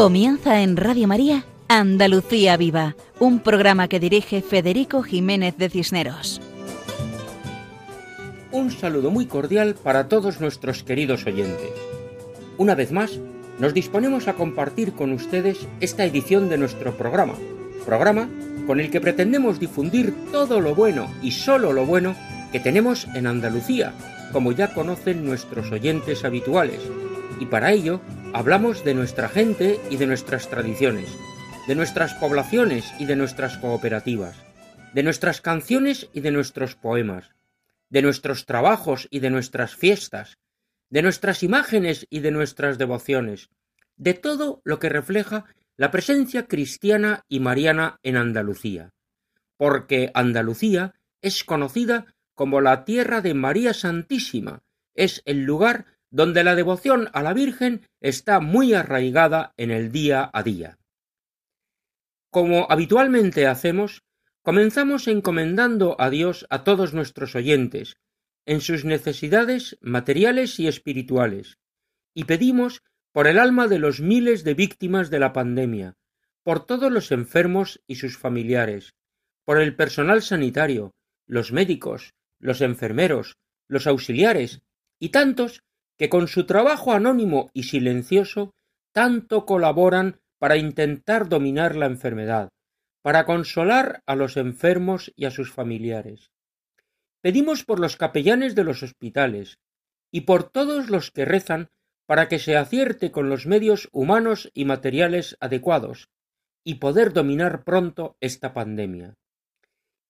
Comienza en Radio María Andalucía Viva, un programa que dirige Federico Jiménez de Cisneros. Un saludo muy cordial para todos nuestros queridos oyentes. Una vez más, nos disponemos a compartir con ustedes esta edición de nuestro programa, programa con el que pretendemos difundir todo lo bueno y solo lo bueno que tenemos en Andalucía, como ya conocen nuestros oyentes habituales, y para ello Hablamos de nuestra gente y de nuestras tradiciones, de nuestras poblaciones y de nuestras cooperativas, de nuestras canciones y de nuestros poemas, de nuestros trabajos y de nuestras fiestas, de nuestras imágenes y de nuestras devociones, de todo lo que refleja la presencia cristiana y mariana en Andalucía, porque Andalucía es conocida como la tierra de María Santísima, es el lugar donde la devoción a la Virgen está muy arraigada en el día a día. Como habitualmente hacemos, comenzamos encomendando a Dios a todos nuestros oyentes, en sus necesidades materiales y espirituales, y pedimos por el alma de los miles de víctimas de la pandemia, por todos los enfermos y sus familiares, por el personal sanitario, los médicos, los enfermeros, los auxiliares y tantos que con su trabajo anónimo y silencioso tanto colaboran para intentar dominar la enfermedad, para consolar a los enfermos y a sus familiares. Pedimos por los capellanes de los hospitales y por todos los que rezan para que se acierte con los medios humanos y materiales adecuados y poder dominar pronto esta pandemia.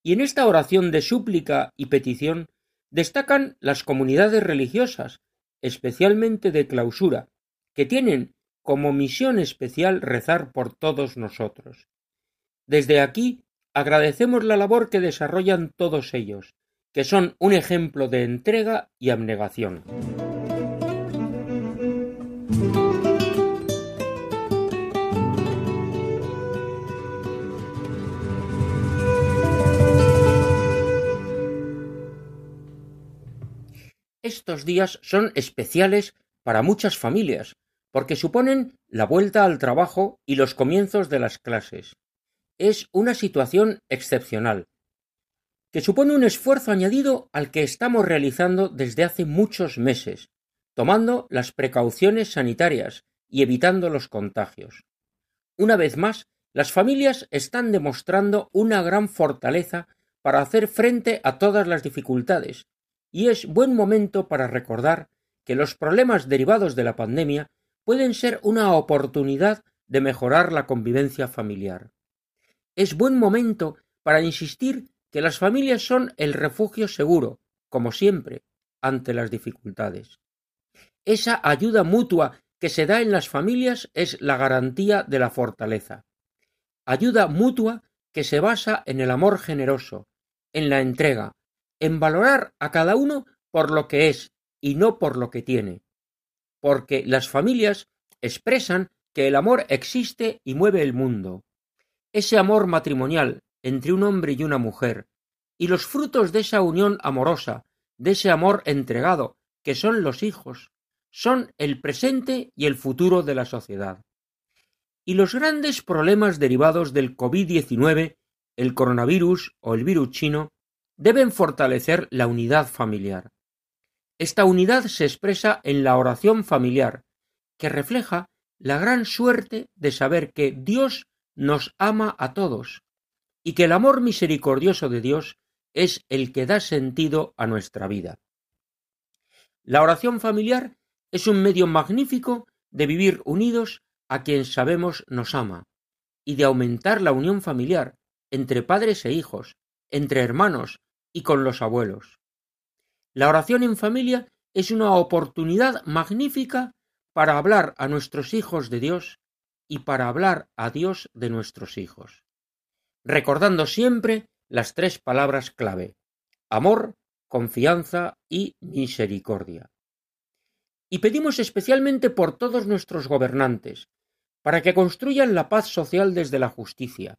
Y en esta oración de súplica y petición destacan las comunidades religiosas, especialmente de clausura, que tienen como misión especial rezar por todos nosotros. Desde aquí agradecemos la labor que desarrollan todos ellos, que son un ejemplo de entrega y abnegación. Estos días son especiales para muchas familias, porque suponen la vuelta al trabajo y los comienzos de las clases. Es una situación excepcional, que supone un esfuerzo añadido al que estamos realizando desde hace muchos meses, tomando las precauciones sanitarias y evitando los contagios. Una vez más, las familias están demostrando una gran fortaleza para hacer frente a todas las dificultades, y es buen momento para recordar que los problemas derivados de la pandemia pueden ser una oportunidad de mejorar la convivencia familiar. Es buen momento para insistir que las familias son el refugio seguro, como siempre, ante las dificultades. Esa ayuda mutua que se da en las familias es la garantía de la fortaleza. Ayuda mutua que se basa en el amor generoso, en la entrega, en valorar a cada uno por lo que es y no por lo que tiene, porque las familias expresan que el amor existe y mueve el mundo. Ese amor matrimonial entre un hombre y una mujer, y los frutos de esa unión amorosa, de ese amor entregado, que son los hijos, son el presente y el futuro de la sociedad. Y los grandes problemas derivados del COVID-19, el coronavirus o el virus chino, deben fortalecer la unidad familiar. Esta unidad se expresa en la oración familiar, que refleja la gran suerte de saber que Dios nos ama a todos y que el amor misericordioso de Dios es el que da sentido a nuestra vida. La oración familiar es un medio magnífico de vivir unidos a quien sabemos nos ama y de aumentar la unión familiar entre padres e hijos, entre hermanos, y con los abuelos. La oración en familia es una oportunidad magnífica para hablar a nuestros hijos de Dios y para hablar a Dios de nuestros hijos, recordando siempre las tres palabras clave amor, confianza y misericordia. Y pedimos especialmente por todos nuestros gobernantes, para que construyan la paz social desde la justicia,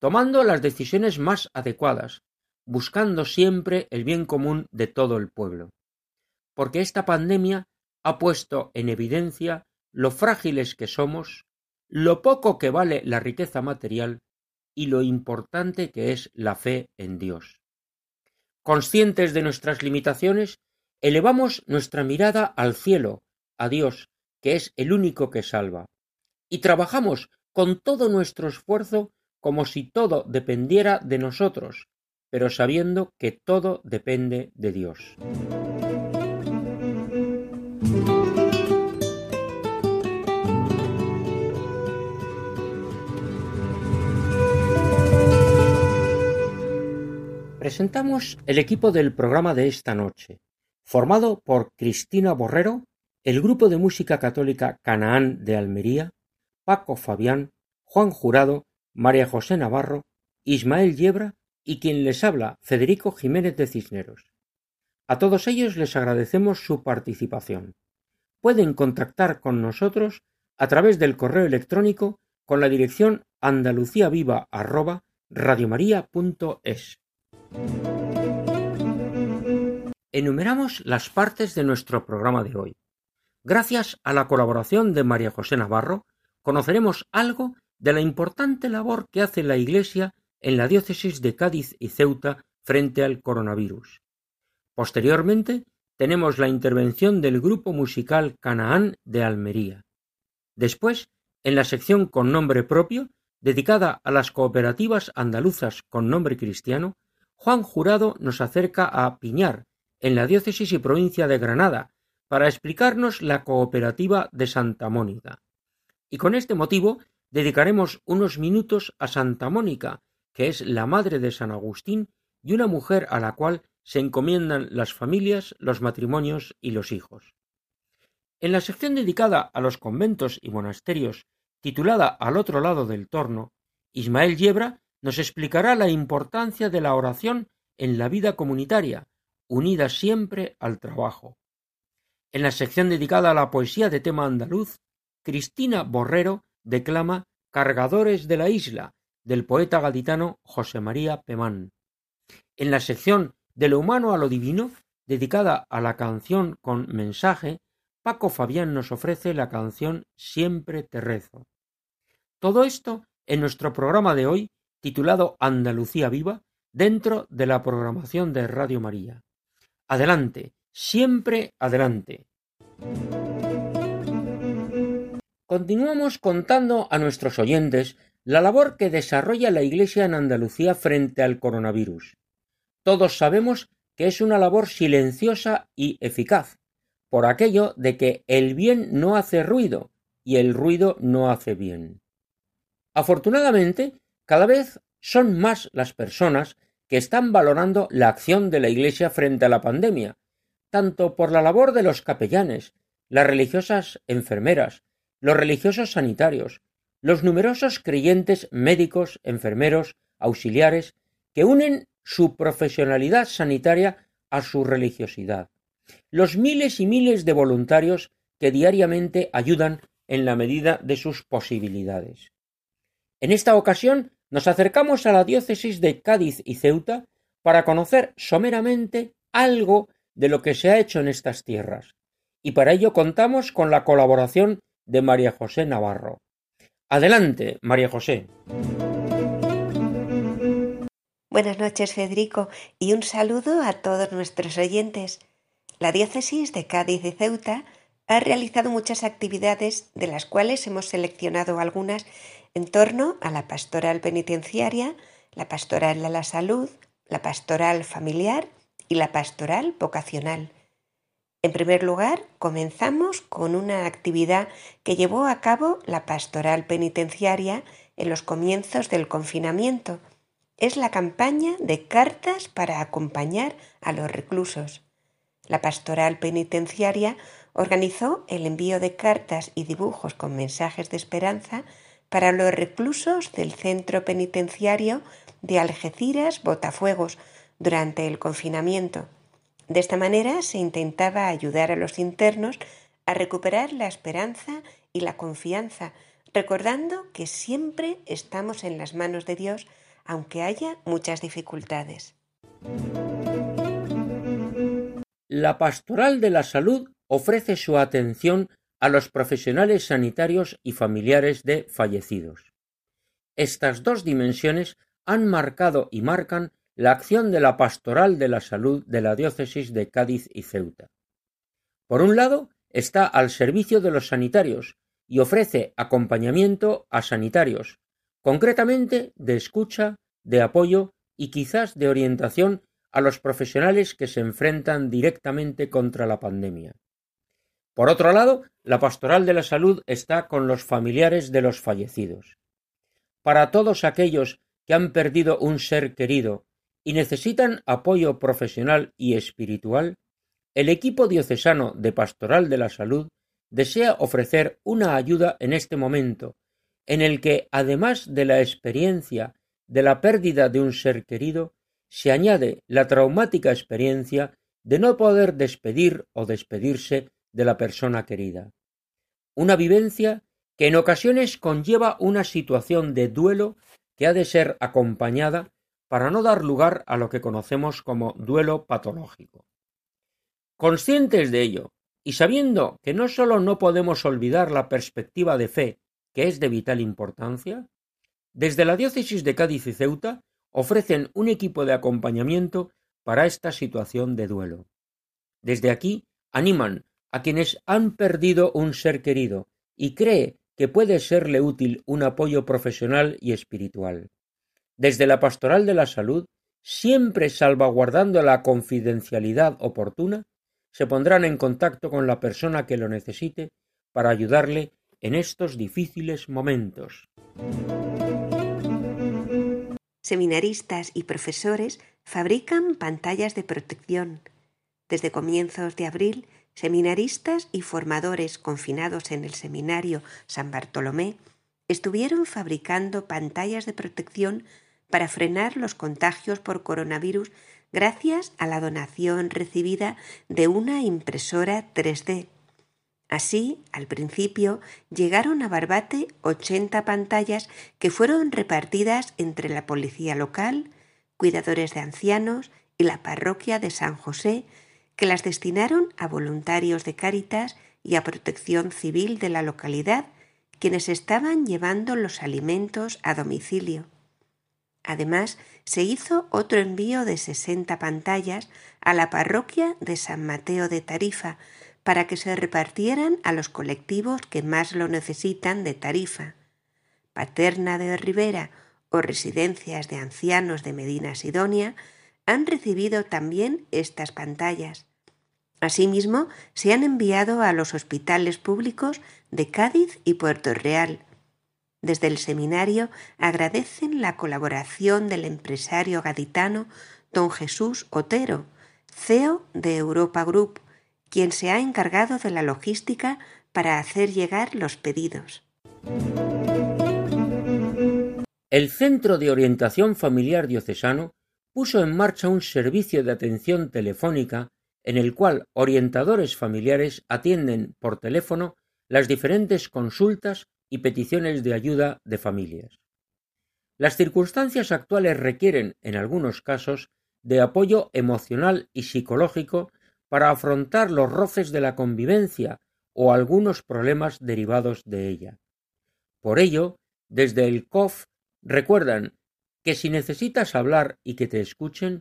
tomando las decisiones más adecuadas, buscando siempre el bien común de todo el pueblo. Porque esta pandemia ha puesto en evidencia lo frágiles que somos, lo poco que vale la riqueza material y lo importante que es la fe en Dios. Conscientes de nuestras limitaciones, elevamos nuestra mirada al cielo, a Dios, que es el único que salva, y trabajamos con todo nuestro esfuerzo como si todo dependiera de nosotros, pero sabiendo que todo depende de Dios. Presentamos el equipo del programa de esta noche, formado por Cristina Borrero, el grupo de música católica Canaán de Almería, Paco Fabián, Juan Jurado, María José Navarro, Ismael Yebra y quien les habla, Federico Jiménez de Cisneros. A todos ellos les agradecemos su participación. Pueden contactar con nosotros a través del correo electrónico con la dirección andaluciaviva@radiomaria.es. Enumeramos las partes de nuestro programa de hoy. Gracias a la colaboración de María José Navarro, conoceremos algo de la importante labor que hace la Iglesia en la diócesis de Cádiz y Ceuta frente al coronavirus. Posteriormente, tenemos la intervención del grupo musical Canaán de Almería. Después, en la sección con nombre propio, dedicada a las cooperativas andaluzas con nombre cristiano, Juan Jurado nos acerca a Piñar, en la diócesis y provincia de Granada, para explicarnos la cooperativa de Santa Mónica. Y con este motivo dedicaremos unos minutos a Santa Mónica, que es la madre de San Agustín y una mujer a la cual se encomiendan las familias, los matrimonios y los hijos. En la sección dedicada a los conventos y monasterios, titulada Al otro lado del torno, Ismael Yebra nos explicará la importancia de la oración en la vida comunitaria, unida siempre al trabajo. En la sección dedicada a la poesía de tema andaluz, Cristina Borrero declama Cargadores de la isla, del poeta gaditano José María Pemán. En la sección De lo humano a lo divino, dedicada a la canción con mensaje, Paco Fabián nos ofrece la canción Siempre te rezo. Todo esto en nuestro programa de hoy titulado Andalucía Viva, dentro de la programación de Radio María. Adelante, siempre adelante. Continuamos contando a nuestros oyentes la labor que desarrolla la Iglesia en Andalucía frente al coronavirus. Todos sabemos que es una labor silenciosa y eficaz, por aquello de que el bien no hace ruido y el ruido no hace bien. Afortunadamente, cada vez son más las personas que están valorando la acción de la Iglesia frente a la pandemia, tanto por la labor de los capellanes, las religiosas enfermeras, los religiosos sanitarios, los numerosos creyentes médicos, enfermeros, auxiliares, que unen su profesionalidad sanitaria a su religiosidad, los miles y miles de voluntarios que diariamente ayudan en la medida de sus posibilidades. En esta ocasión nos acercamos a la diócesis de Cádiz y Ceuta para conocer someramente algo de lo que se ha hecho en estas tierras, y para ello contamos con la colaboración de María José Navarro. Adelante, María José. Buenas noches, Federico, y un saludo a todos nuestros oyentes. La diócesis de Cádiz y Ceuta ha realizado muchas actividades, de las cuales hemos seleccionado algunas en torno a la pastoral penitenciaria, la pastoral de la salud, la pastoral familiar y la pastoral vocacional. En primer lugar, comenzamos con una actividad que llevó a cabo la pastoral penitenciaria en los comienzos del confinamiento. Es la campaña de cartas para acompañar a los reclusos. La pastoral penitenciaria organizó el envío de cartas y dibujos con mensajes de esperanza para los reclusos del centro penitenciario de Algeciras Botafuegos durante el confinamiento. De esta manera se intentaba ayudar a los internos a recuperar la esperanza y la confianza, recordando que siempre estamos en las manos de Dios, aunque haya muchas dificultades. La Pastoral de la Salud ofrece su atención a los profesionales sanitarios y familiares de fallecidos. Estas dos dimensiones han marcado y marcan la acción de la Pastoral de la Salud de la Diócesis de Cádiz y Ceuta. Por un lado, está al servicio de los sanitarios y ofrece acompañamiento a sanitarios, concretamente de escucha, de apoyo y quizás de orientación a los profesionales que se enfrentan directamente contra la pandemia. Por otro lado, la pastoral de la salud está con los familiares de los fallecidos. Para todos aquellos que han perdido un ser querido y necesitan apoyo profesional y espiritual, el equipo diocesano de Pastoral de la Salud desea ofrecer una ayuda en este momento, en el que, además de la experiencia de la pérdida de un ser querido, se añade la traumática experiencia de no poder despedir o despedirse de la persona querida. Una vivencia que en ocasiones conlleva una situación de duelo que ha de ser acompañada para no dar lugar a lo que conocemos como duelo patológico. Conscientes de ello, y sabiendo que no sólo no podemos olvidar la perspectiva de fe, que es de vital importancia, desde la diócesis de Cádiz y Ceuta ofrecen un equipo de acompañamiento para esta situación de duelo. Desde aquí animan a quienes han perdido un ser querido y cree que puede serle útil un apoyo profesional y espiritual. Desde la Pastoral de la Salud, siempre salvaguardando la confidencialidad oportuna, se pondrán en contacto con la persona que lo necesite para ayudarle en estos difíciles momentos. Seminaristas y profesores fabrican pantallas de protección. Desde comienzos de abril, seminaristas y formadores confinados en el seminario San Bartolomé estuvieron fabricando pantallas de protección para frenar los contagios por coronavirus gracias a la donación recibida de una impresora 3D. Así, al principio, llegaron a Barbate 80 pantallas que fueron repartidas entre la policía local, cuidadores de ancianos y la parroquia de San José, que las destinaron a voluntarios de Cáritas y a protección civil de la localidad, quienes estaban llevando los alimentos a domicilio. Además, se hizo otro envío de 60 pantallas a la parroquia de San Mateo de Tarifa para que se repartieran a los colectivos que más lo necesitan de Tarifa. Paterna de Rivera o residencias de ancianos de Medina Sidonia han recibido también estas pantallas. Asimismo, se han enviado a los hospitales públicos de Cádiz y Puerto Real. Desde el seminario agradecen la colaboración del empresario gaditano don Jesús Otero, CEO de Europa Group, quien se ha encargado de la logística para hacer llegar los pedidos. El Centro de Orientación Familiar Diocesano puso en marcha un servicio de atención telefónica en el cual orientadores familiares atienden por teléfono las diferentes consultas y peticiones de ayuda de familias. Las circunstancias actuales requieren, en algunos casos, de apoyo emocional y psicológico para afrontar los roces de la convivencia o algunos problemas derivados de ella. Por ello, desde el COF recuerdan que si necesitas hablar y que te escuchen,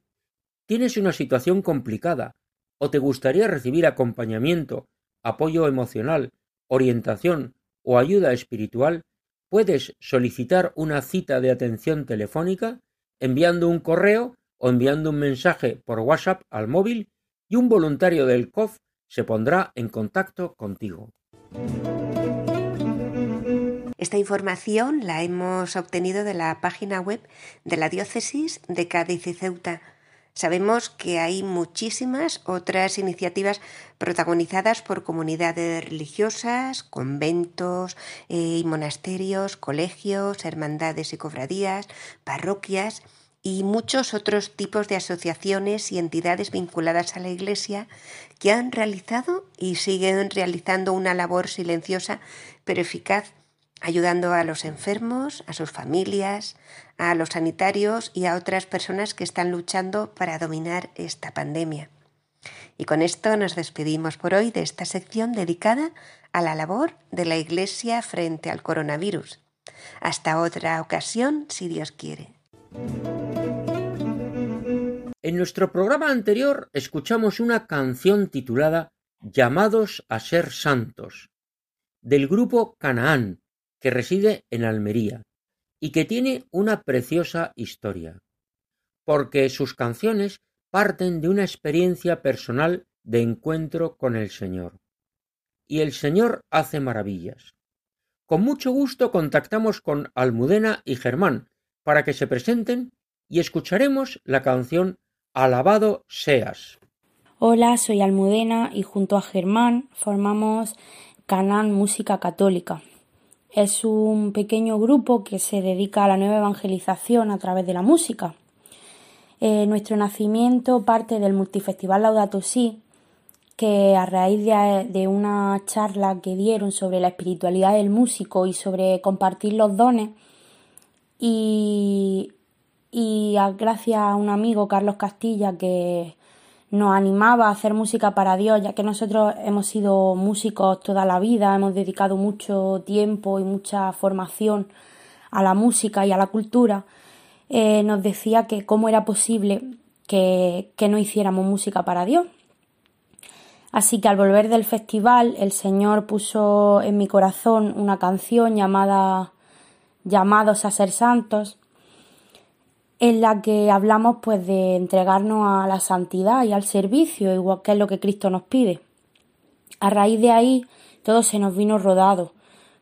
tienes una situación complicada o te gustaría recibir acompañamiento, apoyo emocional, orientación o ayuda espiritual, puedes solicitar una cita de atención telefónica enviando un correo o enviando un mensaje por WhatsApp al móvil y un voluntario del COF se pondrá en contacto contigo. Esta información la hemos obtenido de la página web de la Diócesis de Cádiz y Ceuta Sabemos que hay muchísimas otras iniciativas protagonizadas por comunidades religiosas, conventos eh, y monasterios, colegios, hermandades y cofradías, parroquias y muchos otros tipos de asociaciones y entidades vinculadas a la Iglesia que han realizado y siguen realizando una labor silenciosa pero eficaz ayudando a los enfermos, a sus familias, a los sanitarios y a otras personas que están luchando para dominar esta pandemia. Y con esto nos despedimos por hoy de esta sección dedicada a la labor de la Iglesia frente al coronavirus. Hasta otra ocasión, si Dios quiere. En nuestro programa anterior escuchamos una canción titulada Llamados a ser santos, del grupo Canaán, que reside en Almería, y que tiene una preciosa historia, porque sus canciones parten de una experiencia personal de encuentro con el Señor. Y el Señor hace maravillas. Con mucho gusto contactamos con Almudena y Germán para que se presenten y escucharemos la canción Alabado seas. Hola, soy Almudena y junto a Germán formamos Canán Música Católica. Es un pequeño grupo que se dedica a la nueva evangelización a través de la música. Eh, nuestro nacimiento parte del multifestival Laudato Si, que a raíz de, una charla que dieron sobre la espiritualidad del músico y sobre compartir los dones, y y gracias a un amigo, Carlos Castilla, que nos animaba a hacer música para Dios, ya que nosotros hemos sido músicos toda la vida, hemos dedicado mucho tiempo y mucha formación a la música y a la cultura, eh, nos decía que cómo era posible que, que no hiciéramos música para Dios. Así que al volver del festival, el Señor puso en mi corazón una canción llamada Llamados a ser santos, en la que hablamos pues de entregarnos a la santidad y al servicio, igual que es lo que Cristo nos pide. A raíz de ahí todo se nos vino rodado,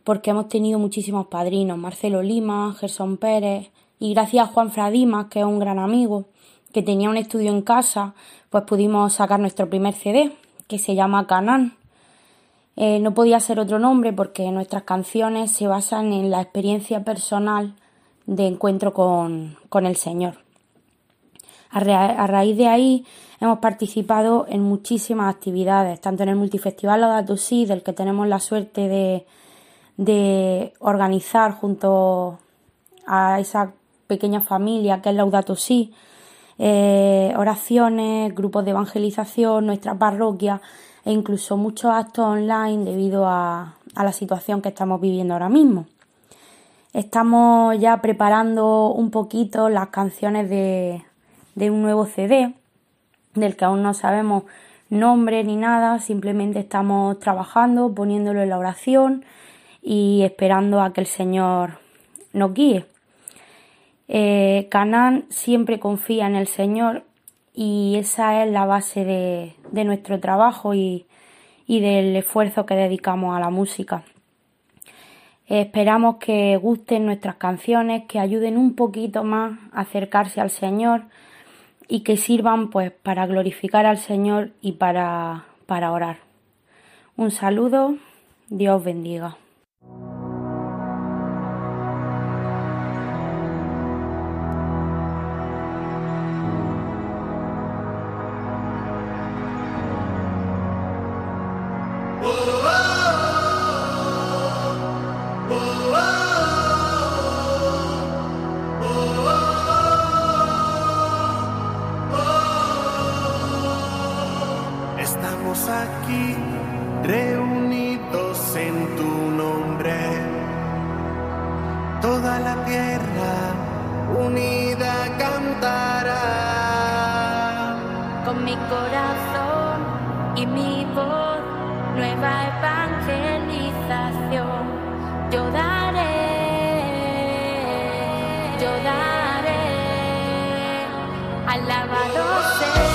porque hemos tenido muchísimos padrinos, Marcelo Lima, Gerson Pérez, y gracias a Juan Fradimas, que es un gran amigo, que tenía un estudio en casa, pues pudimos sacar nuestro primer CD, que se llama Canán. Eh, no podía ser otro nombre porque nuestras canciones se basan en la experiencia personal de encuentro con, el Señor. A, raíz de ahí hemos participado en muchísimas actividades, tanto en el Multifestival Laudato Si, del que tenemos la suerte de, de organizar junto a esa pequeña familia que es Laudato Si, eh, oraciones, grupos de evangelización, nuestra parroquia e incluso muchos actos online debido a la situación que estamos viviendo ahora mismo. Estamos ya preparando un poquito las canciones de, un nuevo CD, del que aún no sabemos nombre ni nada, simplemente estamos trabajando, poniéndolo en la oración y esperando a que el Señor nos guíe. Eh, Canán siempre confía en el Señor y esa es la base de, nuestro trabajo y del esfuerzo que dedicamos a la música. Esperamos que gusten nuestras canciones, que ayuden un poquito más a acercarse al Señor y que sirvan pues para glorificar al Señor y para, para orar. Un saludo, Dios bendiga. yo daré, yo daré, alabado sea.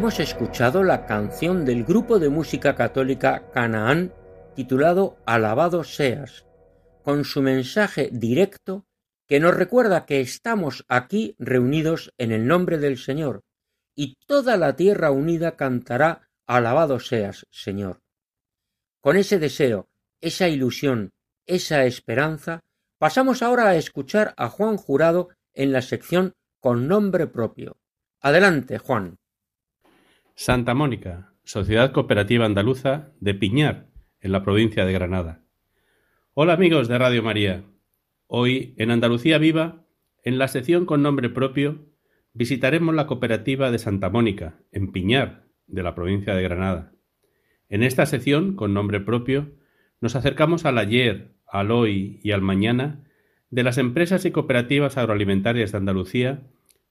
Hemos escuchado la canción del grupo de música católica Canaán titulado Alabado seas, con su mensaje directo que nos recuerda que estamos aquí reunidos en el nombre del Señor, y toda la tierra unida cantará Alabado seas, Señor. Con ese deseo, esa ilusión, esa esperanza, pasamos ahora a escuchar a Juan Jurado en la sección con nombre propio. Adelante, Juan. Santa Mónica, Sociedad Cooperativa Andaluza de Piñar, en la provincia de Granada. Hola amigos de Radio María. Hoy, en Andalucía Viva, en la sección con nombre propio, visitaremos la cooperativa de Santa Mónica, en Piñar, de la provincia de Granada. En esta sección, con nombre propio, nos acercamos al ayer, al hoy y al mañana de las empresas y cooperativas agroalimentarias de Andalucía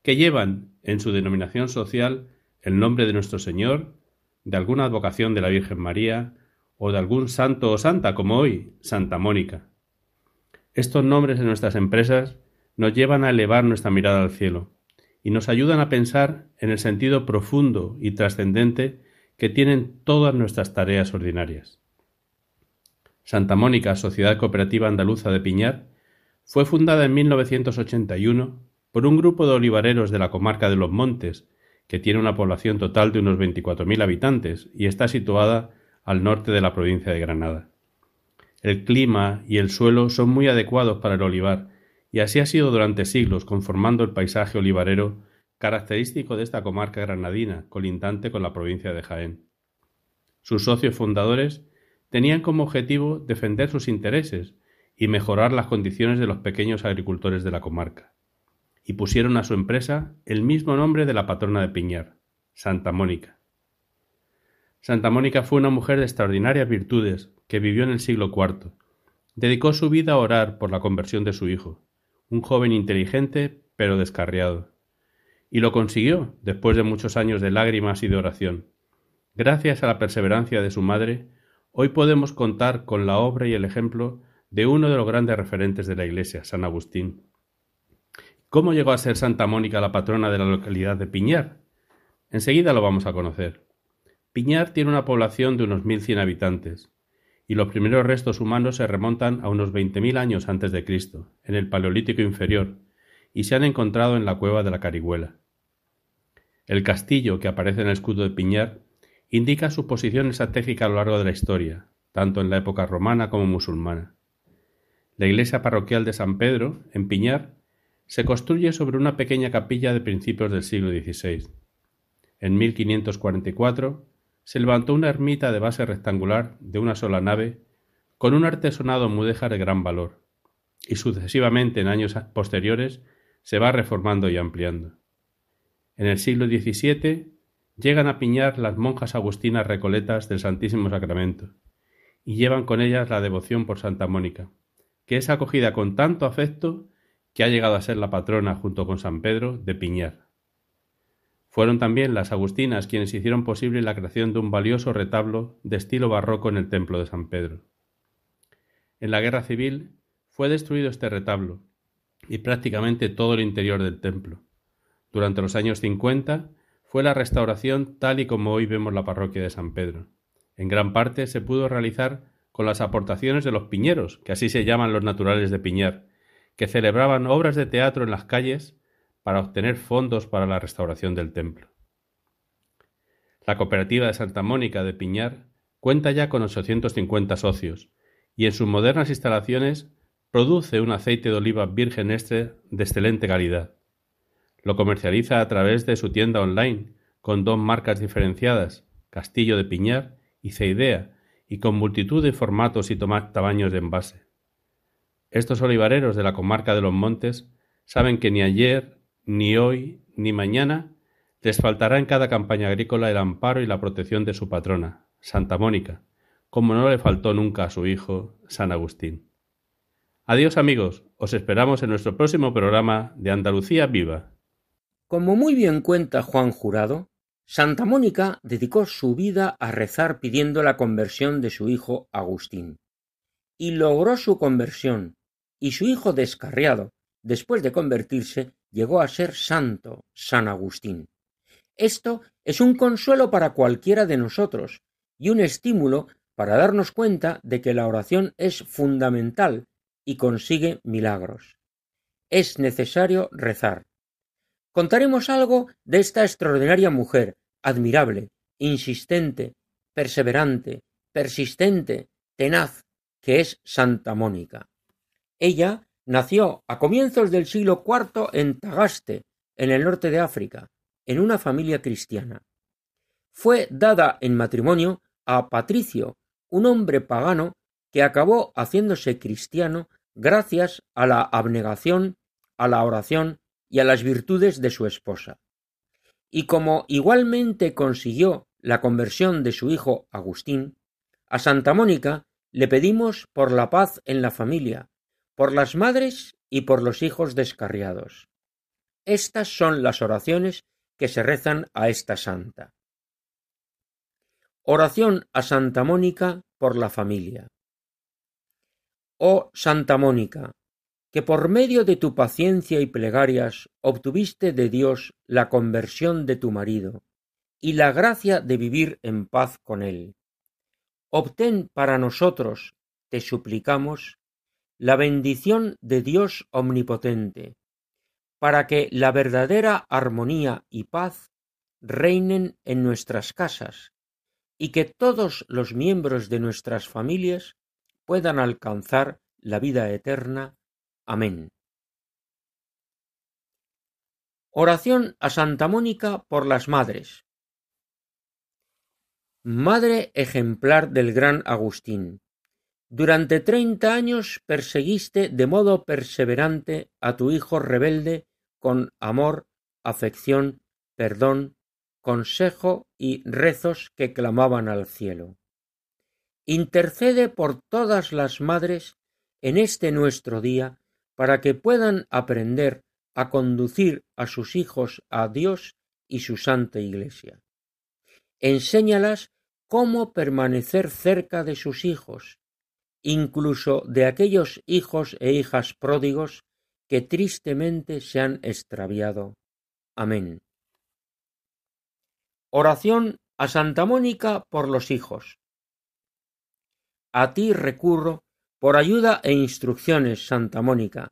que llevan en su denominación social el nombre de nuestro Señor, de alguna advocación de la Virgen María o de algún santo o santa como hoy, Santa Mónica. Estos nombres de nuestras empresas nos llevan a elevar nuestra mirada al cielo y nos ayudan a pensar en el sentido profundo y trascendente que tienen todas nuestras tareas ordinarias. Santa Mónica, Sociedad Cooperativa Andaluza de Piñar, fue fundada en 1981 por un grupo de olivareros de la comarca de Los Montes, que tiene una población total de unos 24.000 habitantes y está situada al norte de la provincia de Granada. El clima y el suelo son muy adecuados para el olivar, y así ha sido durante siglos, conformando el paisaje olivarero característico de esta comarca granadina, colindante con la provincia de Jaén. Sus socios fundadores tenían como objetivo defender sus intereses y mejorar las condiciones de los pequeños agricultores de la comarca, y pusieron a su empresa el mismo nombre de la patrona de Piñar, Santa Mónica. Santa Mónica fue una mujer de extraordinarias virtudes que vivió en el siglo IV. Dedicó su vida a orar por la conversión de su hijo, un joven inteligente pero descarriado. Y lo consiguió después de muchos años de lágrimas y de oración. Gracias a la perseverancia de su madre, hoy podemos contar con la obra y el ejemplo de uno de los grandes referentes de la Iglesia, San Agustín. ¿Cómo llegó a ser Santa Mónica la patrona de la localidad de Piñar? Enseguida lo vamos a conocer. Piñar tiene una población de unos 1.100 habitantes, y los primeros restos humanos se remontan a unos 20.000 años antes de Cristo, en el Paleolítico inferior, y se han encontrado en la cueva de la Carihuela. El castillo que aparece en el escudo de Piñar indica su posición estratégica a lo largo de la historia, tanto en la época romana como musulmana. La iglesia parroquial de San Pedro, en Piñar, se construye sobre una pequeña capilla de principios del siglo XVI. En 1544 se levantó una ermita de base rectangular de una sola nave con un artesonado mudéjar de gran valor, y sucesivamente en años posteriores se va reformando y ampliando. En el siglo XVII llegan a Piñar las monjas agustinas recoletas del Santísimo Sacramento, y llevan con ellas la devoción por Santa Mónica, que es acogida con tanto afecto que ha llegado a ser la patrona junto con San Pedro de Piñar. Fueron también las agustinas quienes hicieron posible la creación de un valioso retablo de estilo barroco en el templo de San Pedro. En la guerra civil fue destruido este retablo y prácticamente todo el interior del templo. Durante los años 50 fue la restauración tal y como hoy vemos la parroquia de San Pedro. En gran parte se pudo realizar con las aportaciones de los piñeros, que así se llaman los naturales de Piñar, que celebraban obras de teatro en las calles para obtener fondos para la restauración del templo. La cooperativa de Santa Mónica de Piñar cuenta ya con 850 socios y en sus modernas instalaciones produce un aceite de oliva virgen extra de excelente calidad. Lo comercializa a través de su tienda online con dos marcas diferenciadas, Castillo de Piñar y Ceidea, y con multitud de formatos y tamaños de envase. Estos olivareros de la comarca de los Montes saben que ni ayer ni hoy ni mañana les faltará en cada campaña agrícola el amparo y la protección de su patrona, Santa Mónica, como no le faltó nunca a su hijo, San Agustín. Adiós amigos, os esperamos en nuestro próximo programa de Andalucía Viva. Como muy bien cuenta Juan Jurado, Santa Mónica dedicó su vida a rezar pidiendo la conversión de su hijo Agustín. Y logró su conversión, y su hijo descarriado, después de convertirse, llegó a ser santo San Agustín. Esto Es un consuelo para cualquiera de nosotros y un estímulo para darnos cuenta de que la oración es fundamental y consigue milagros. Es necesario rezar. Contaremos algo de esta extraordinaria mujer, admirable, insistente, perseverante, persistente, tenaz, que es Santa Mónica. Ella nació a comienzos del siglo IV en Tagaste, en el norte de África, en una familia cristiana. Fue dada en matrimonio a Patricio, un hombre pagano que acabó haciéndose cristiano gracias a la abnegación, a la oración y a las virtudes de su esposa. Y como igualmente consiguió la conversión de su hijo Agustín, a Santa Mónica le pedimos por la paz en la familia, por las madres y por los hijos descarriados. Estas son las oraciones que se rezan a esta santa. Oración a Santa Mónica por la familia. Oh Santa Mónica, que por medio de tu paciencia y plegarias obtuviste de Dios la conversión de tu marido y la gracia de vivir en paz con él. Obtén para nosotros, te suplicamos, la bendición de Dios omnipotente, para que la verdadera armonía y paz reinen en nuestras casas y que todos los miembros de nuestras familias puedan alcanzar la vida eterna. Amén. Oración a Santa Mónica por las Madres. Madre ejemplar del gran Agustín, durante treinta años perseguiste de modo perseverante a tu hijo rebelde con amor, afección, perdón, consejo y rezos que clamaban al cielo. Intercede por todas las madres en este nuestro día para que puedan aprender a conducir a sus hijos a Dios y su santa Iglesia. Enséñalas cómo permanecer cerca de sus hijos, incluso de aquellos hijos e hijas pródigos que tristemente se han extraviado. Amén. Oración a Santa Mónica por los hijos. A ti recurro por ayuda e instrucciones, Santa Mónica,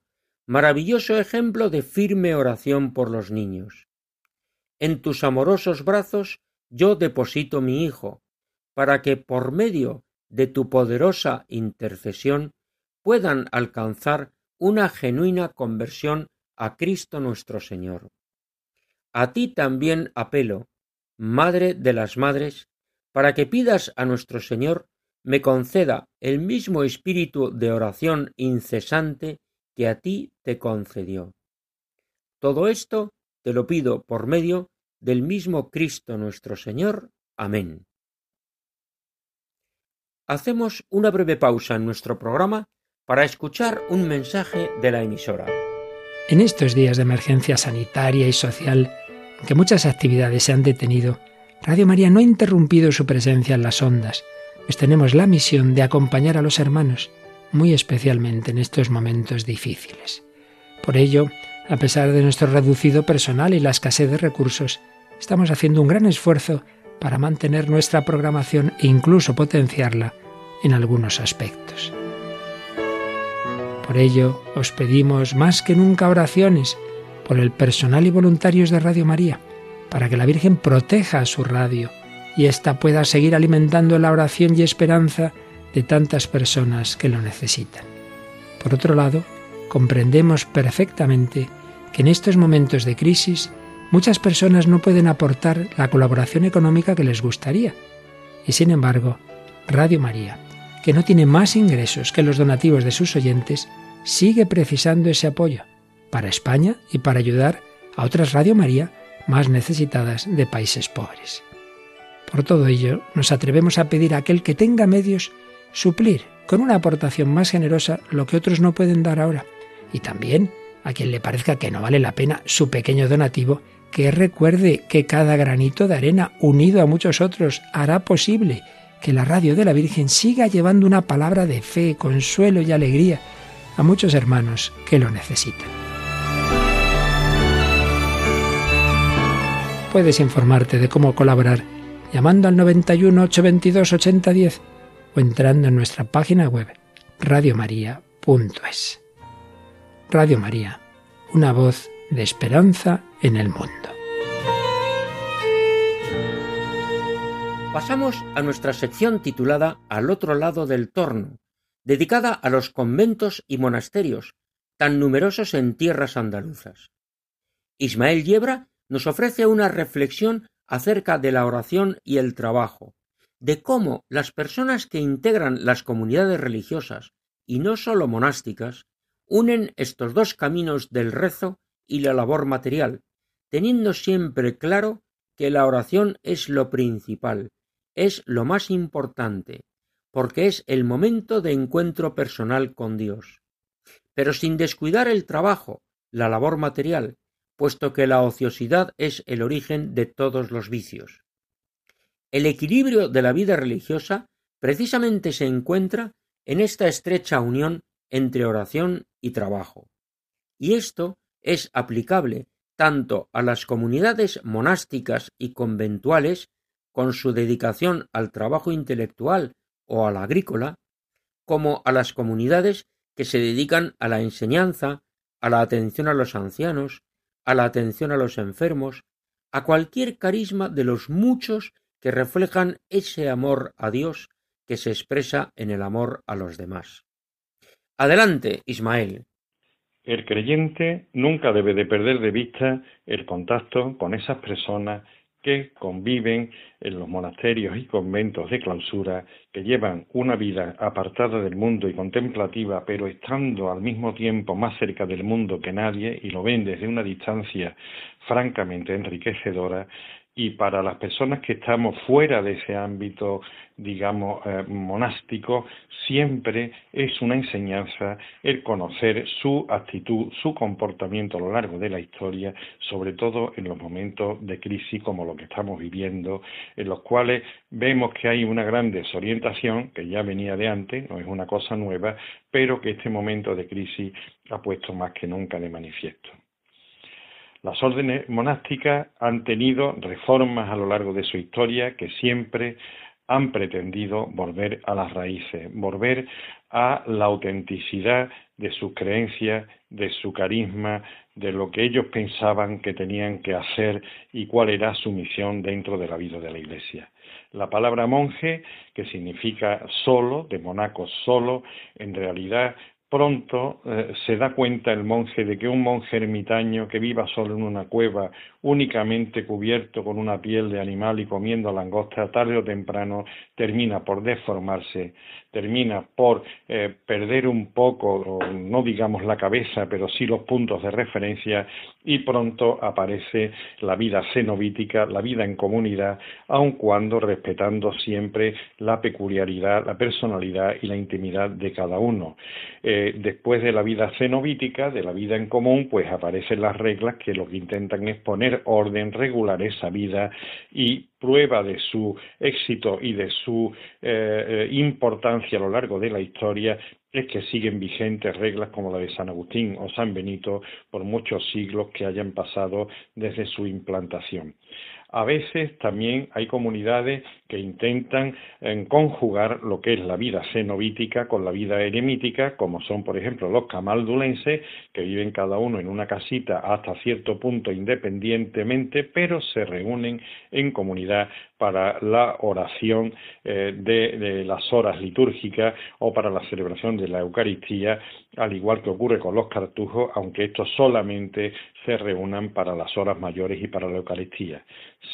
maravilloso ejemplo de firme oración por los niños. En tus amorosos brazos yo deposito mi hijo, para que por medio de tu poderosa intercesión puedan alcanzar una genuina conversión a Cristo nuestro Señor. A ti también apelo, Madre de las Madres, para que pidas a nuestro Señor me conceda el mismo espíritu de oración incesante que a ti te concedió. Todo esto te lo pido por medio del mismo Cristo nuestro Señor. Amén. Hacemos una breve pausa en nuestro programa para escuchar un mensaje de la emisora. En estos días de emergencia sanitaria y social, en que muchas actividades se han detenido, Radio María no ha interrumpido su presencia en las ondas, pues tenemos la misión de acompañar a los hermanos, muy especialmente en estos momentos difíciles. Por ello, a pesar de nuestro reducido personal y la escasez de recursos, estamos haciendo un gran esfuerzo para mantener nuestra programación e incluso potenciarla en algunos aspectos. Por ello, os pedimos más que nunca oraciones por el personal y voluntarios de Radio María, para que la Virgen proteja a su radio y ésta pueda seguir alimentando la oración y esperanza de tantas personas que lo necesitan. Por otro lado, comprendemos perfectamente que en estos momentos de crisis muchas personas no pueden aportar la colaboración económica que les gustaría. Y sin embargo, Radio María que no tiene más ingresos que los donativos de sus oyentes, sigue precisando ese apoyo para España y para ayudar a otras Radio María más necesitadas de países pobres. Por todo ello, nos atrevemos a pedir a aquel que tenga medios suplir con una aportación más generosa lo que otros no pueden dar ahora, y también a quien le parezca que no vale la pena su pequeño donativo, que recuerde que cada granito de arena unido a muchos otros hará posible que la radio de la Virgen siga llevando una palabra de fe, consuelo y alegría a muchos hermanos que lo necesitan. Puedes informarte de cómo colaborar llamando al 91 822 8010 o entrando en nuestra página web radiomaria.es. Radio María, una voz de esperanza en el mundo. Pasamos a nuestra sección titulada Al otro lado del torno, dedicada a los conventos y monasterios, tan numerosos en tierras andaluzas. Ismael Yebra nos ofrece una reflexión acerca de la oración y el trabajo, de cómo las personas que integran las comunidades religiosas, y no sólo monásticas, unen estos dos caminos del rezo y la labor material, teniendo siempre claro que la oración es lo principal, es lo más importante, porque es el momento de encuentro personal con Dios. Pero sin descuidar el trabajo, la labor material, puesto que la ociosidad es el origen de todos los vicios. El equilibrio de la vida religiosa precisamente se encuentra en esta estrecha unión entre oración y trabajo. Y esto es aplicable tanto a las comunidades monásticas y conventuales con su dedicación al trabajo intelectual o a la agrícola, como a las comunidades que se dedican a la enseñanza, a la atención a los ancianos, a la atención a los enfermos, a cualquier carisma de los muchos que reflejan ese amor a Dios que se expresa en el amor a los demás. Adelante, Ismael. El creyente nunca debe de perder de vista el contacto con esas personas que conviven en los monasterios y conventos de clausura, que llevan una vida apartada del mundo y contemplativa, pero estando al mismo tiempo más cerca del mundo que nadie y lo ven desde una distancia francamente enriquecedora, y para las personas que estamos fuera de ese ámbito, digamos, eh, monástico, siempre es una enseñanza el conocer su actitud, su comportamiento a lo largo de la historia, sobre todo en los momentos de crisis como lo que estamos viviendo, en los cuales vemos que hay una gran desorientación, que ya venía de antes, no es una cosa nueva, pero que este momento de crisis ha puesto más que nunca de manifiesto. Las órdenes monásticas han tenido reformas a lo largo de su historia que siempre han pretendido volver a las raíces, volver a la autenticidad de sus creencias, de su carisma, de lo que ellos pensaban que tenían que hacer y cuál era su misión dentro de la vida de la Iglesia. La palabra monje, que significa solo, de monaco solo, en realidad Pronto eh, se da cuenta el monje de que un monje ermitaño que viva solo en una cueva, únicamente cubierto con una piel de animal y comiendo langosta, tarde o temprano termina por deformarse, termina por eh, perder un poco, no digamos la cabeza, pero sí los puntos de referencia y pronto aparece la vida cenobítica, la vida en comunidad, aun cuando respetando siempre la peculiaridad, la personalidad y la intimidad de cada uno. Eh, después de la vida cenobítica, de la vida en común, pues aparecen las reglas que lo que intentan es poner orden, regular esa vida y prueba de su éxito y de su eh, eh, importancia a lo largo de la historia es que siguen vigentes reglas como la de San Agustín o San Benito por muchos siglos que hayan pasado desde su implantación. A veces también hay comunidades que intentan eh, conjugar lo que es la vida cenobítica con la vida eremítica, como son, por ejemplo, los camaldulenses, que viven cada uno en una casita hasta cierto punto independientemente, pero se reúnen en comunidad para la oración eh, de, las horas litúrgicas o para la celebración de la Eucaristía, al igual que ocurre con los cartujos, aunque estos solamente se reúnan para las horas mayores y para la Eucaristía.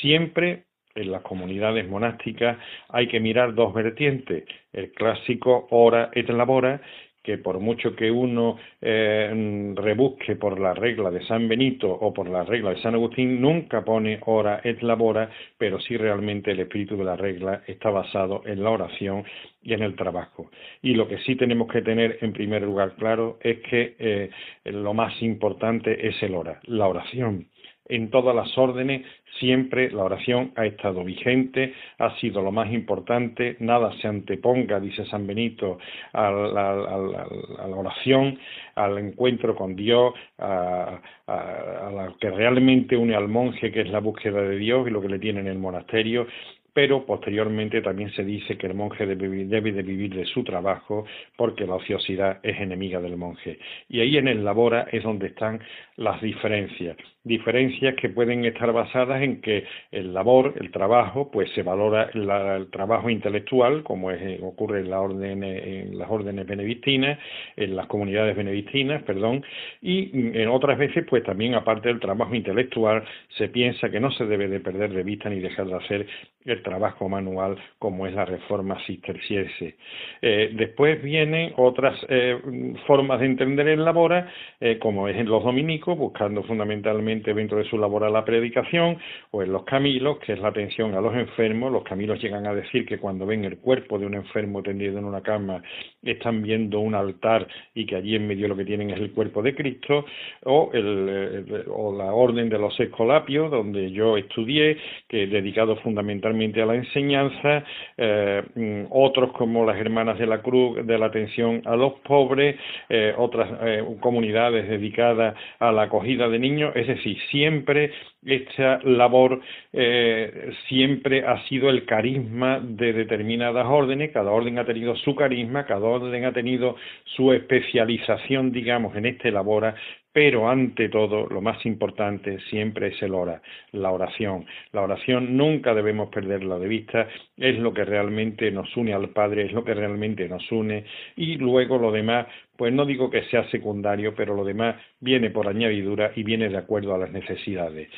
Siempre en las comunidades monásticas hay que mirar dos vertientes, el clásico hora et labora que por mucho que uno eh, rebusque por la regla de San Benito o por la regla de San Agustín, nunca pone hora et labora, pero sí realmente el espíritu de la regla está basado en la oración y en el trabajo. Y lo que sí tenemos que tener en primer lugar claro es que eh, lo más importante es el hora, la oración en todas las órdenes siempre la oración ha estado vigente, ha sido lo más importante, nada se anteponga, dice San Benito, a la, oración, al encuentro con Dios, a, lo que realmente une al monje, que es la búsqueda de Dios y lo que le tiene en el monasterio, pero posteriormente también se dice que el monje debe, de vivir de su trabajo porque la ociosidad es enemiga del monje. Y ahí en el labora es donde están las diferencias diferencias que pueden estar basadas en que el labor, el trabajo, pues se valora el trabajo intelectual, como es, ocurre en, la orden, en las órdenes benedictinas, en las comunidades benedictinas, perdón, y en otras veces, pues también aparte del trabajo intelectual, se piensa que no se debe de perder de vista ni dejar de hacer el trabajo manual como es la reforma cisterciense. Eh, después vienen otras eh, formas de entender el labora, eh, como es en los dominicos, buscando fundamentalmente dentro de su labor a la predicación, o en los camilos, que es la atención a los enfermos. Los camilos llegan a decir que cuando ven el cuerpo de un enfermo tendido en una cama, están viendo un altar y que allí en medio lo que tienen es el cuerpo de Cristo, o, el, o la orden de los escolapios, donde yo estudié, que dedicado fundamentalmente a la enseñanza, eh, otros como las hermanas de la cruz, de la atención a los pobres, eh, otras eh, comunidades dedicadas a la acogida de niños, es decir, siempre esta labor eh, siempre ha sido el carisma de determinadas órdenes, cada orden ha tenido su carisma, cada orden ha tenido su especialización, digamos, en este labor, pero ante todo, lo más importante siempre es el ora, la oración. La oración nunca debemos perderla de vista, es lo que realmente nos une al Padre, es lo que realmente nos une, y luego lo demás, pues no digo que sea secundario, pero lo demás viene por añadidura y viene de acuerdo a las necesidades.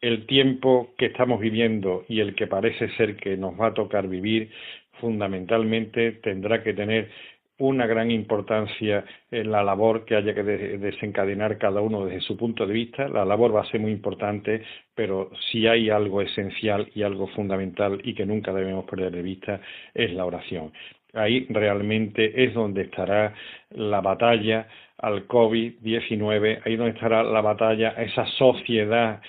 El tiempo que estamos viviendo y el que parece ser que nos va a tocar vivir, fundamentalmente tendrá que tener una gran importancia en la labor que haya que desencadenar cada uno desde su punto de vista. La labor va a ser muy importante, pero si hay algo esencial y algo fundamental y que nunca debemos perder de vista es la oración. Ahí realmente es donde estará la batalla al COVID-19, ahí donde estará la batalla a esa sociedad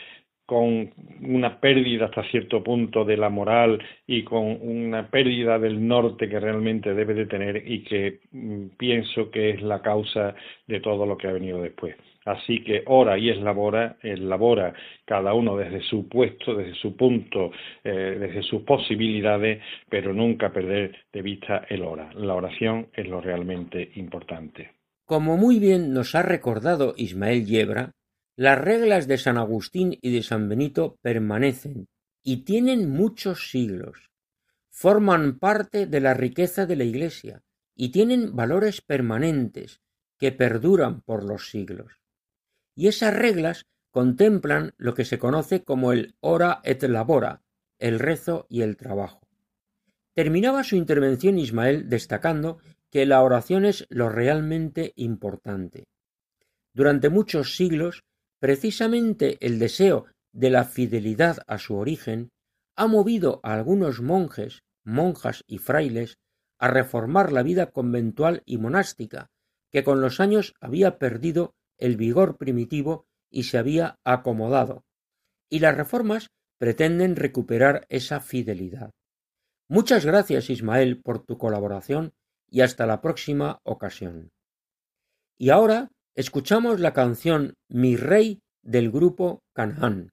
con una pérdida hasta cierto punto de la moral y con una pérdida del norte que realmente debe de tener y que mm, pienso que es la causa de todo lo que ha venido después. Así que ora y es labora, elabora cada uno desde su puesto, desde su punto, eh, desde sus posibilidades, pero nunca perder de vista el ora. La oración es lo realmente importante. Como muy bien nos ha recordado Ismael Yebra, las reglas de San Agustín y de San Benito permanecen y tienen muchos siglos. Forman parte de la riqueza de la Iglesia y tienen valores permanentes que perduran por los siglos. Y esas reglas contemplan lo que se conoce como el ora et labora, el rezo y el trabajo. Terminaba su intervención Ismael destacando que la oración es lo realmente importante. Durante muchos siglos Precisamente el deseo de la fidelidad a su origen ha movido a algunos monjes, monjas y frailes a reformar la vida conventual y monástica, que con los años había perdido el vigor primitivo y se había acomodado, y las reformas pretenden recuperar esa fidelidad. Muchas gracias Ismael por tu colaboración y hasta la próxima ocasión. Y ahora Escuchamos la canción Mi Rey del grupo Canaán.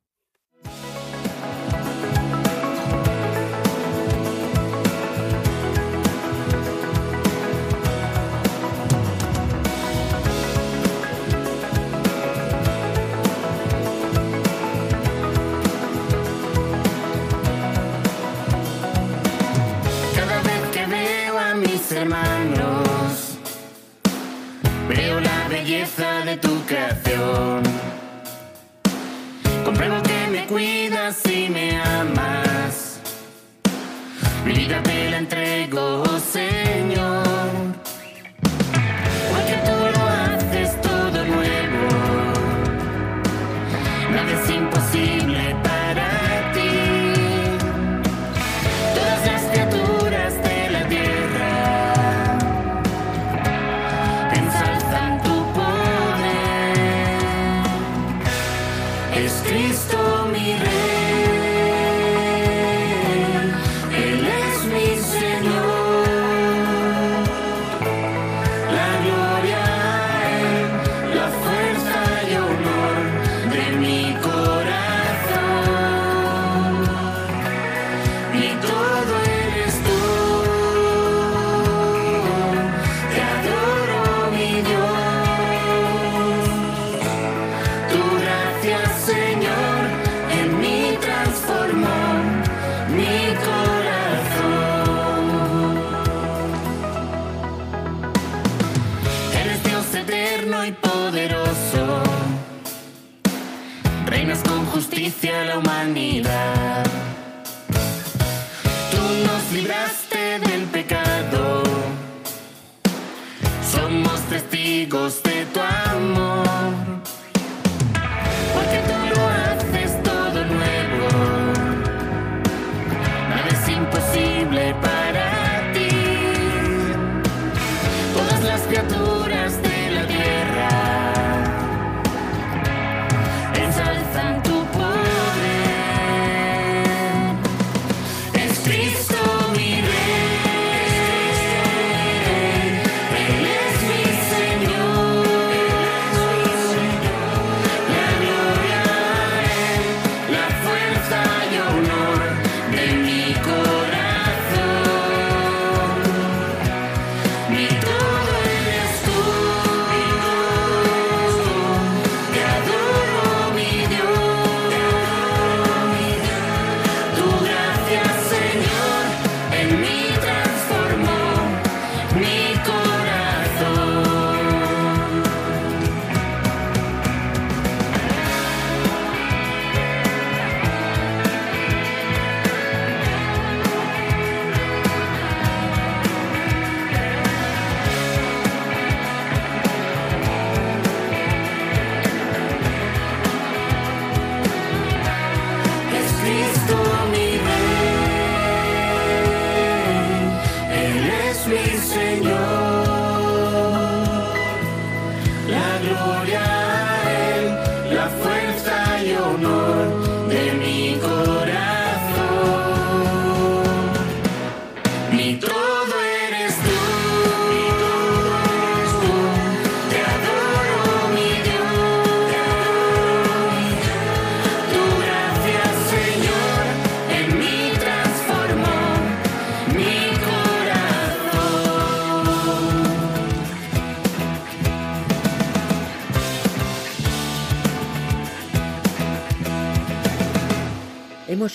De tu creación. Compruebo que me cuidas y me amas. Mi vida te la entrego, Señor.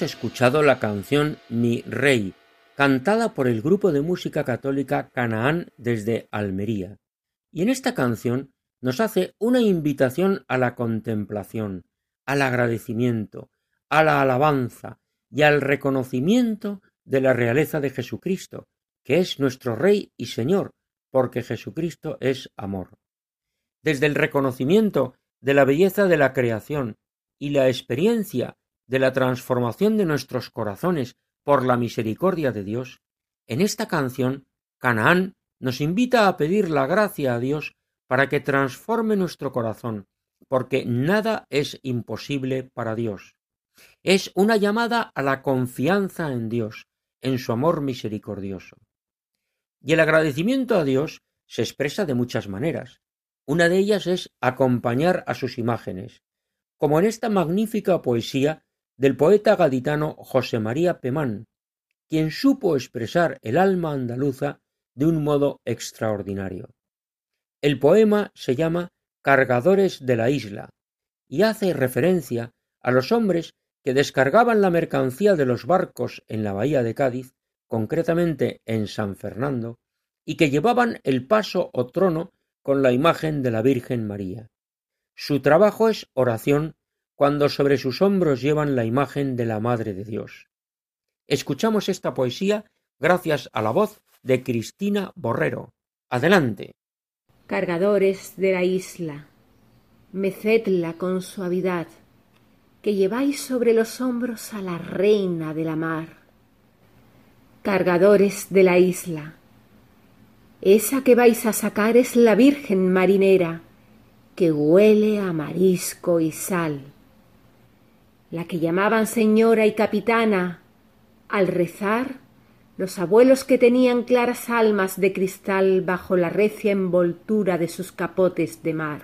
Escuchado la canción Mi Rey, cantada por el grupo de música católica Canaán desde Almería. Y en esta canción nos hace una invitación a la contemplación, al agradecimiento, a la alabanza y al reconocimiento de la realeza de Jesucristo, que es nuestro Rey y Señor, porque Jesucristo es amor. Desde el reconocimiento de la belleza de la creación y la experiencia de la transformación de nuestros corazones por la misericordia de Dios, en esta canción Canaán nos invita a pedir la gracia a Dios para que transforme nuestro corazón, porque nada es imposible para Dios. Es una llamada a la confianza en Dios, en su amor misericordioso. Y el agradecimiento a Dios se expresa de muchas maneras. Una de ellas es acompañar a sus imágenes, como en esta magnífica poesía del poeta gaditano José María Pemán, quien supo expresar el alma andaluza de un modo extraordinario. El poema se llama Cargadores de la isla y hace referencia a los hombres que descargaban la mercancía de los barcos en la bahía de Cádiz, concretamente en San Fernando, y que llevaban el paso o trono con la imagen de la Virgen María. Su trabajo es oración cuando sobre sus hombros llevan la imagen de la Madre de Dios. Escuchamos esta poesía gracias a la voz de Cristina Borrero. Adelante. Cargadores de la isla, mecedla con suavidad, que lleváis sobre los hombros a la reina de la mar. Cargadores de la isla, esa que vais a sacar es la Virgen marinera, que huele a marisco y sal. La que llamaban señora y capitana, al rezar, los abuelos que tenían claras almas de cristal bajo la recia envoltura de sus capotes de mar.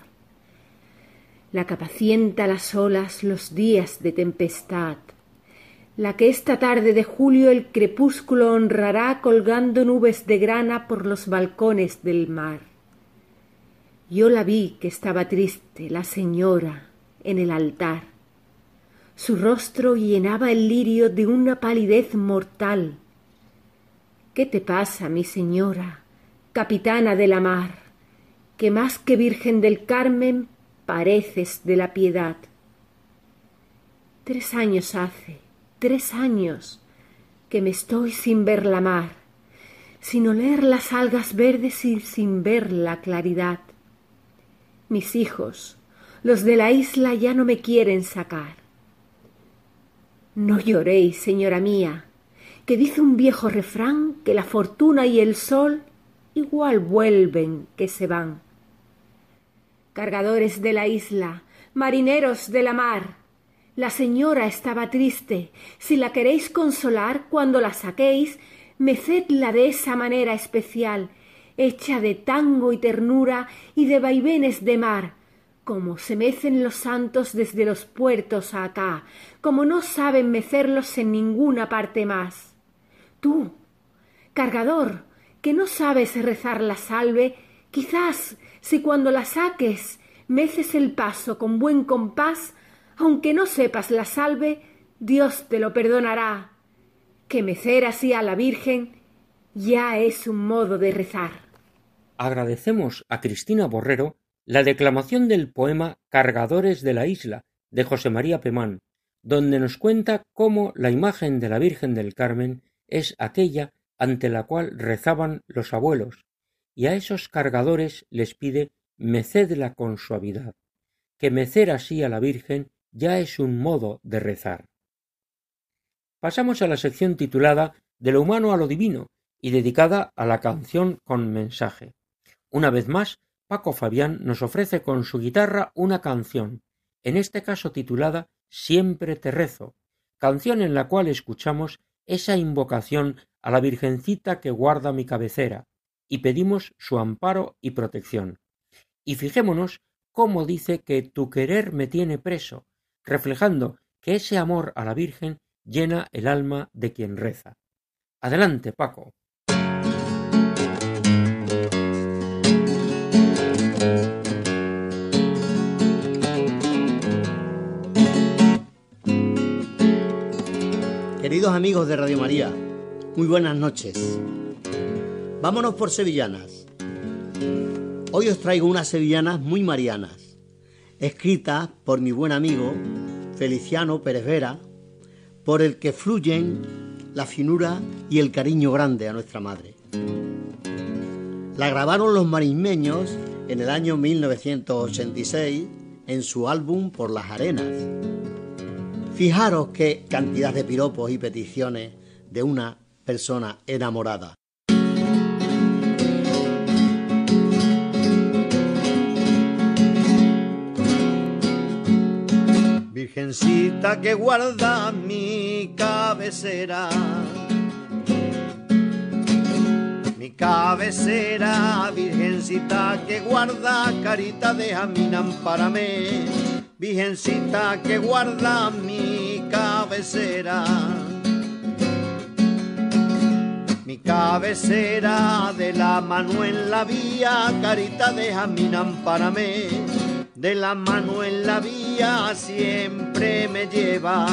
La que apacienta las olas los días de tempestad, la que esta tarde de julio el crepúsculo honrará colgando nubes de grana por los balcones del mar. Yo la vi que estaba triste, la señora, en el altar. Su rostro llenaba el lirio de una palidez mortal. ¿Qué te pasa, mi señora, capitana de la mar? que más que Virgen del Carmen pareces de la piedad. Tres años hace, tres años, que me estoy sin ver la mar, sin oler las algas verdes y sin ver la claridad. Mis hijos, los de la isla ya no me quieren sacar. No lloréis, señora mía, que dice un viejo refrán que la fortuna y el sol igual vuelven que se van. Cargadores de la isla, marineros de la mar, la señora estaba triste. Si la queréis consolar cuando la saquéis, mecedla de esa manera especial, hecha de tango y ternura y de vaivenes de mar, como se mecen los santos desde los puertos acá, como no saben mecerlos en ninguna parte más. Tú, cargador, que no sabes rezar la salve, quizás si cuando la saques meces el paso con buen compás, aunque no sepas la salve, Dios te lo perdonará. Que mecer así a la Virgen ya es un modo de rezar. Agradecemos a Cristina Borrero la declamación del poema Cargadores de la Isla de José María Pemán, donde nos cuenta cómo la imagen de la Virgen del Carmen es aquella ante la cual rezaban los abuelos, y a esos cargadores les pide mecedla con suavidad, que mecer así a la Virgen ya es un modo de rezar. Pasamos a la sección titulada De lo humano a lo divino y dedicada a la canción con mensaje. Una vez más, Paco Fabián nos ofrece con su guitarra una canción, en este caso titulada Siempre te rezo, canción en la cual escuchamos esa invocación a la Virgencita que guarda mi cabecera, y pedimos su amparo y protección. Y fijémonos cómo dice que tu querer me tiene preso, reflejando que ese amor a la Virgen llena el alma de quien reza. Adelante, Paco. Queridos amigos de Radio María, muy buenas noches. Vámonos por sevillanas. Hoy os traigo unas sevillanas muy marianas escrita por mi buen amigo Feliciano Pérez Vera, por el que fluyen la finura y el cariño grande a nuestra madre. La grabaron los marismeños en el año 1986 en su álbum Por las Arenas. Fijaros qué cantidad de piropos y peticiones de una persona enamorada. Virgencita que guarda mi cabecera. Mi cabecera, Virgencita que guarda, carita de Aminam para mí. Virgencita que guarda mi cabecera. Mi cabecera de la mano en la vía, carita de Aminam para mí de la mano en la vía siempre me lleva.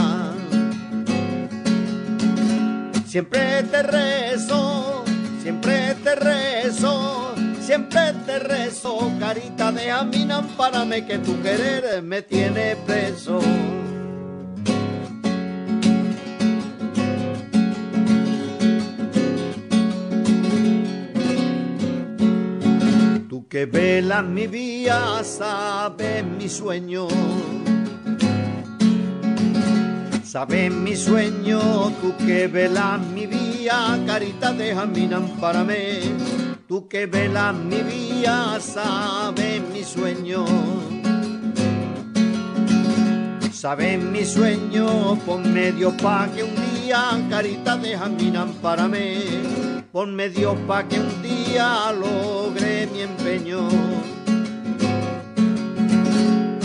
Siempre te rezo, siempre te rezo, siempre te rezo, carita de Aminam, párame que tu querer me tiene preso. que velas mi vía, sabes mi sueño. Sabes mi sueño, tú que velas mi vía, carita de jaminan para mí. Tú que velas mi vía, sabes mi sueño. Sabes mi sueño, por medio pa' que un día, carita de jaminan para mí ponme Dios pa' que un día logre mi empeño.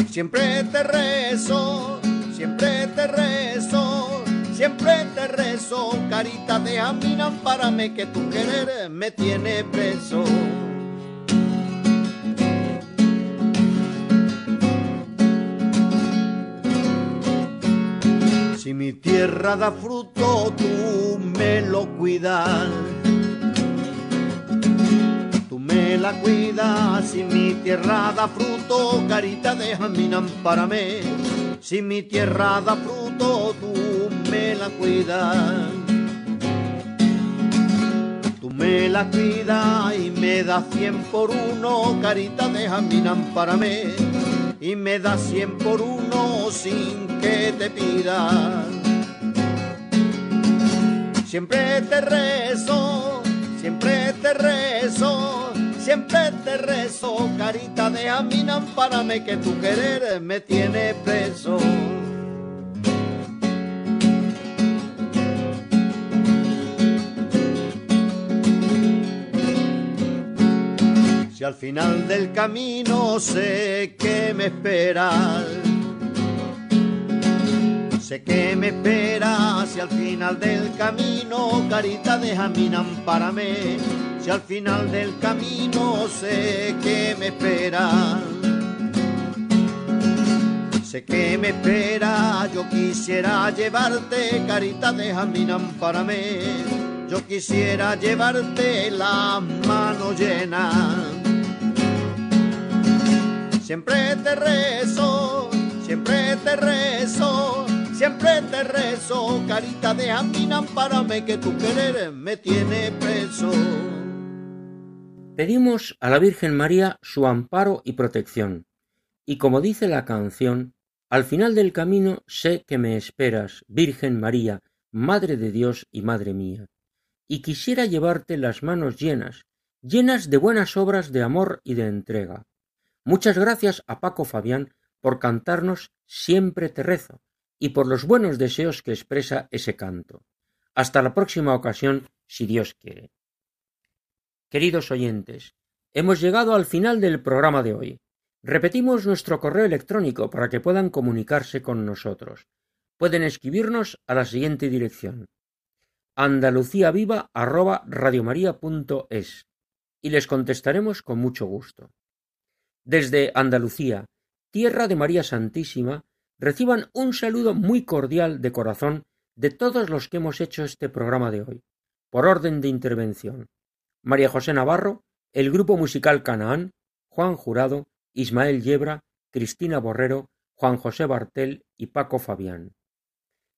Siempre te rezo, siempre te rezo, siempre te rezo, carita de Aminan, párame que tu querer me tiene preso. Si mi tierra da fruto, tú me lo cuidas Tú me la cuidas, si mi tierra da fruto, carita para mí. Si mi tierra da fruto, tú la cuidas. Tú me la cuidas y me das cien por uno, carita de jaminan para mí. Y me das cien por uno sin que te pida. Siempre te rezo, siempre te rezo, siempre te rezo, carita de aminan para mí que tu querer me tiene preso. Si al final del camino sé que me esperas, sé que me esperas. Si al final del camino, carita para mí. Si al final del camino sé que me esperas. Sé que me espera, yo quisiera llevarte, carita de para mí. Yo quisiera llevarte la mano llena. Siempre te rezo, siempre te rezo, siempre te rezo, carita de Amina, mí que tu querer me tiene preso. Pedimos a la Virgen María su amparo y protección, y como dice la canción, al final del camino sé que me esperas, Virgen María, Madre de Dios y Madre mía, y quisiera llevarte las manos llenas, llenas de buenas obras de amor y de entrega Muchas gracias a Paco Fabián por cantarnos Siempre te rezo y por los buenos deseos que expresa ese canto. Hasta la próxima ocasión, si Dios quiere. Queridos oyentes, hemos llegado al final del programa de hoy. Repetimos nuestro correo electrónico para que puedan comunicarse con nosotros. Pueden escribirnos a la siguiente dirección andaluciaviva@radiomaria.es y les contestaremos con mucho gusto desde Andalucía, tierra de María Santísima, reciban un saludo muy cordial de corazón de todos los que hemos hecho este programa de hoy, por orden de intervención. María José Navarro, el grupo musical Canaán, Juan Jurado, Ismael Yebra, Cristina Borrero, Juan José Bartel y Paco Fabián.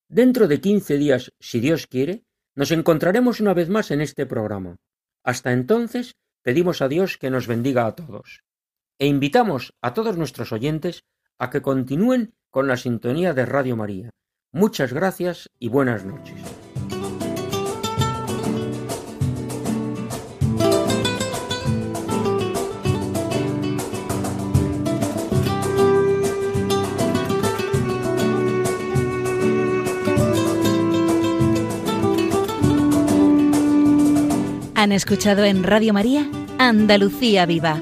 Dentro de quince días, si Dios quiere, nos encontraremos una vez más en este programa. Hasta entonces, pedimos a Dios que nos bendiga a todos e invitamos a todos nuestros oyentes a que continúen con la sintonía de Radio María. Muchas gracias y buenas noches. Han escuchado en Radio María Andalucía Viva